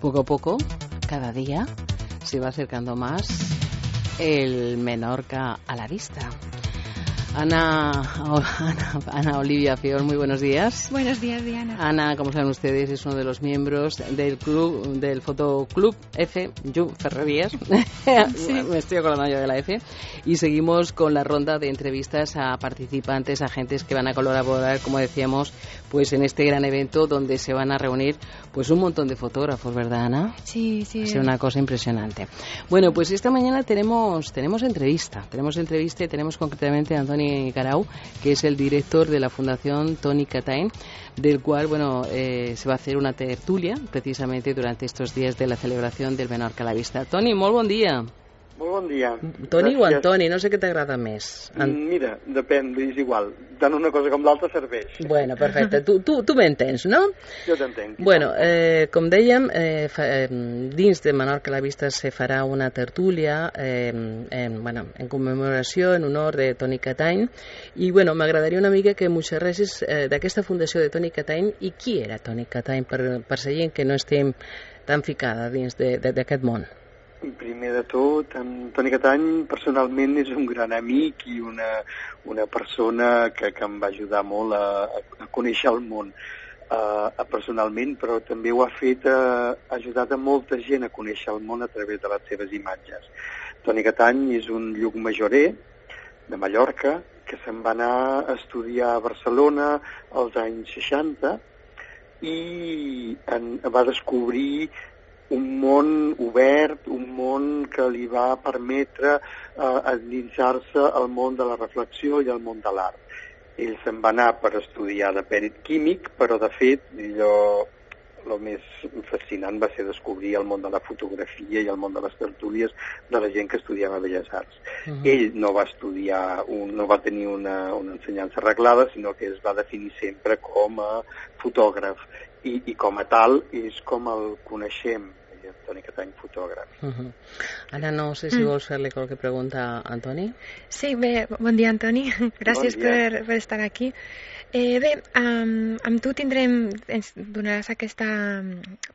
Poco a poco, cada día, se va acercando más el Menorca a la vista. Ana, Ana, Ana, Olivia Fior, muy buenos días. Buenos días, Diana. Ana, como saben ustedes, es uno de los miembros del club, del fotoclub F, Yu Ferrerías. Sí. Me estoy acordando yo de la F. Y seguimos con la ronda de entrevistas a participantes, agentes que van a colaborar, como decíamos, pues en este gran evento donde se van a reunir pues un montón de fotógrafos, ¿verdad, Ana? Sí, sí. Es una cosa impresionante. Bueno, pues esta mañana tenemos tenemos entrevista, tenemos entrevista y tenemos concretamente a Antonio Garau, que es el director de la Fundación Tony Catain, del cual bueno eh, se va a hacer una tertulia precisamente durante estos días de la celebración del Menorca a la Vista. Tony, muy buen día. Molt bon dia. Toni Gràcies. o Antoni, no sé què t'agrada més. An... Mira, depèn, és igual. Tant una cosa com l'altra serveix. Bueno, perfecte. Tu, tu, tu m'entens, no? Jo t'entenc. Bueno, eh, com dèiem, eh, fa, eh, dins de Menorca la Vista se farà una tertúlia eh, en, bueno, en commemoració, en honor de Toni Catany, i bueno, m'agradaria una mica que m'ho xerressis eh, d'aquesta fundació de Toni Catany i qui era Toni Catany per, per la gent que no estem tan ficada dins d'aquest món. Primer de tot, en Toni Catany personalment és un gran amic i una, una persona que, que em va ajudar molt a, a conèixer el món uh, personalment, però també ho ha fet, uh, ha ajudat a molta gent a conèixer el món a través de les seves imatges. Toni Catany és un lluc majorer de Mallorca que se'n va anar a estudiar a Barcelona als anys 60 i en, va descobrir un món obert, un món que li va permetre eh, endinsar-se al món de la reflexió i al món de l'art. Ell se'n va anar per estudiar de pèrit químic, però de fet allò el més fascinant va ser descobrir el món de la fotografia i el món de les tertúlies de la gent que estudiava Belles Arts. Uh -huh. Ell no va estudiar, un, no va tenir una, una ensenyança arreglada, sinó que es va definir sempre com a fotògraf i, i com a tal és com el coneixem Toni Catany, fotògraf. Uh -huh. Ara no sé si mm. vols fer-li qualque pregunta a Antoni. Sí, bé, bon dia, Antoni. Gràcies bon dia. per, per estar aquí. Eh, bé, amb, amb tu tindrem, ens donaràs aquesta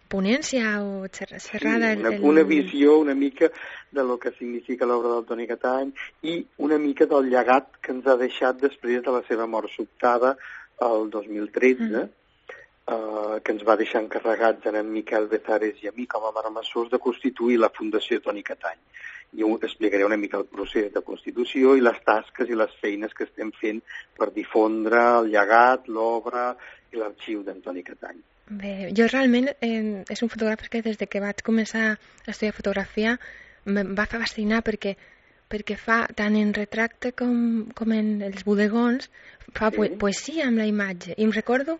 ponència o xerrada... Sí, una, el... una visió una mica de lo que significa l'obra del Toni Catany i una mica del llegat que ens ha deixat després de la seva mort sobtada el 2013, mm eh, que ens va deixar encarregats en, en Miquel Bezares i a mi com a marmessors de constituir la Fundació Toni Catany. I explicaré una mica el procés de constitució i les tasques i les feines que estem fent per difondre el llegat, l'obra i l'arxiu d'Antoni Catany. Bé, jo realment eh, és un fotògraf que des de que vaig començar a estudiar fotografia em va fascinar perquè perquè fa tant en retracte com, com en els bodegons fa sí. poesia amb la imatge i em recordo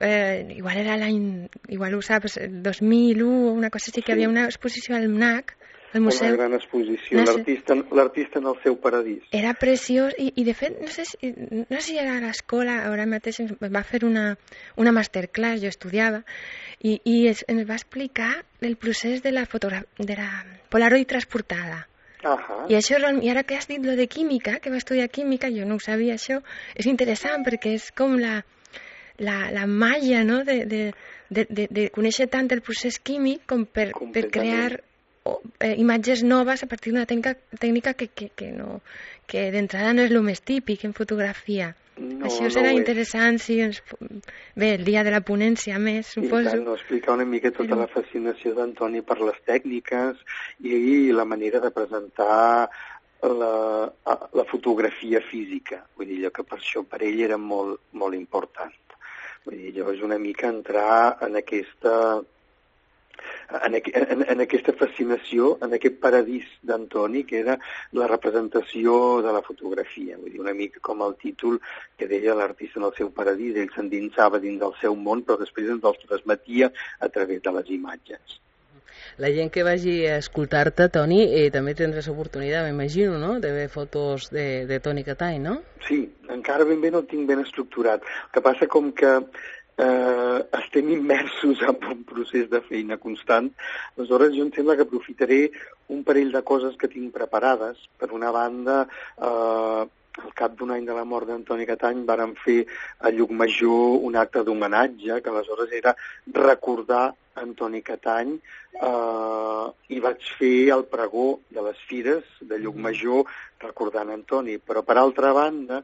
eh, igual era l'any, igual ho saps, 2001 una cosa així, que hi havia una exposició al MNAC, al museu. Una gran exposició, no sé, l'artista en el seu paradís. Era preciós i, i de fet, no sé si, no sé si era a l'escola, ara mateix va fer una, una masterclass, jo estudiava, i, i es, ens va explicar el procés de la, de la Polaroid transportada. Uh -huh. I això, i ara que has dit lo de química, que va estudiar química, jo no ho sabia això, és interessant perquè és com la, la, la malla no? de, de, de, de, de conèixer tant el procés químic com per, per crear oh, eh, imatges noves a partir d'una tècnica, tècnica que, que, que, no, que d'entrada no és el més típic en fotografia. No, Això serà no interessant si ens... Bé, el dia de la ponència més, suposo. I tant, no, explicar una mica tota la fascinació d'Antoni per les tècniques i, i la manera de presentar la, la fotografia física. Vull dir, que per això per ell era molt, molt important. Vull dir, llavors una mica entrar en aquesta en, en, en aquesta fascinació, en aquest paradís d'Antoni, que era la representació de la fotografia. Vull dir, una mica com el títol que deia l'artista en el seu paradís, ell s'endinsava dins del seu món, però després ens el transmetia a través de les imatges. La gent que vagi a escoltar-te, Toni, eh, també tindràs oportunitat, m'imagino, no?, de veure fotos de, de Toni Catany, no? Sí, encara ben bé no tinc ben estructurat. El que passa com que eh, estem immersos en un procés de feina constant, aleshores jo em sembla que aprofitaré un parell de coses que tinc preparades. Per una banda, eh, al cap d'un any de la mort d'Antoni Catany, vàrem fer a Llucmajor un acte d'homenatge, que aleshores era recordar Antoni Catany, eh, i vaig fer el pregó de les fires de Llucmajor recordant Antoni. Però, per altra banda,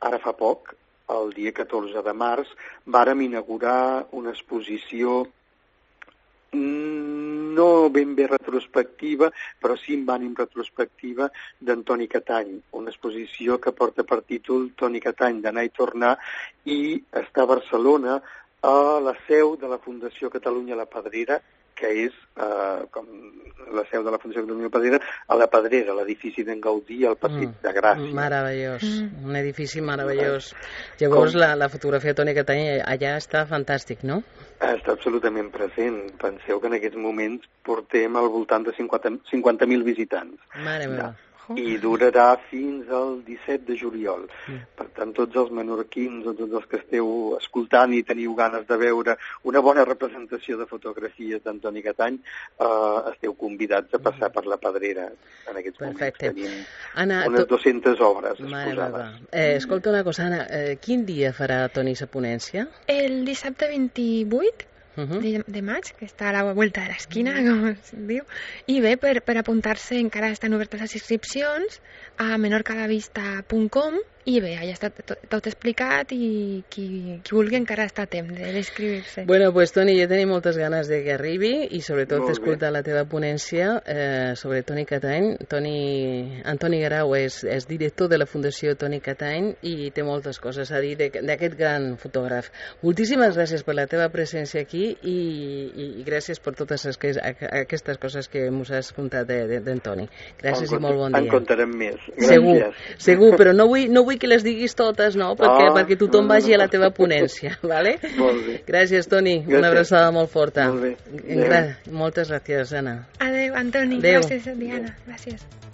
ara fa poc, el dia 14 de març, vàrem inaugurar una exposició no ben bé retrospectiva, però sí amb ànim retrospectiva d'Antoni Catany, una exposició que porta per títol Toni Catany d'anar i tornar i està a Barcelona a la seu de la Fundació Catalunya La Pedrera que és eh, com la seu de la Fundació Economia Pedrera, a la Pedrera, l'edifici d'en Gaudí, al Passeig mm, de Gràcia. Meravellós, mm. un edifici meravellós. Llavors com... la, la fotografia de Toni Catany allà està fantàstic, no? Està absolutament present. Penseu que en aquests moments portem al voltant de 50.000 50 visitants. Mare meva i durarà fins al 17 de juliol. Mm. Per tant, tots els menorquins o tots els que esteu escoltant i teniu ganes de veure una bona representació de fotografies d'Antoni Catany, eh, esteu convidats a passar per la Pedrera. En aquests Perfecte. moments tenim Anna, unes 200 obres exposades. Eh, escolta una cosa, Anna, eh, quin dia farà Toni sa ponència? El dissabte 28 uh -huh. de, de maig, que està a la vuelta de l'esquina, com es diu. I bé, per, per apuntar-se encara estan obertes les inscripcions a menorcalavista.com i bé, ja està tot, tot explicat i qui, qui vulgui encara està a temps d'inscriure-se. Bueno, pues Toni, jo tenim moltes ganes de que arribi i sobretot d'escoltar la teva ponència eh, sobre Toni Catany. Toni, Antoni Garau és, és director de la Fundació Toni Catany i té moltes coses a dir d'aquest gran fotògraf. Moltíssimes gràcies per la teva presència aquí i, i, i gràcies per totes les, aquestes coses que ens has contat d'Antoni. Gràcies en i molt bon dia. En contarem més. Gràcies. Segur, segur, però no vull, no vull vull que les diguis totes, no? Perquè, ah, perquè tothom no, no, vagi a la teva ponència, vale? Molt bé. Gràcies, Toni. Gràcies. Una abraçada molt forta. Molt bé. Gra Moltes gràcies, Anna. Adéu, Antoni. Adéu. Gràcies, Diana. Gràcies.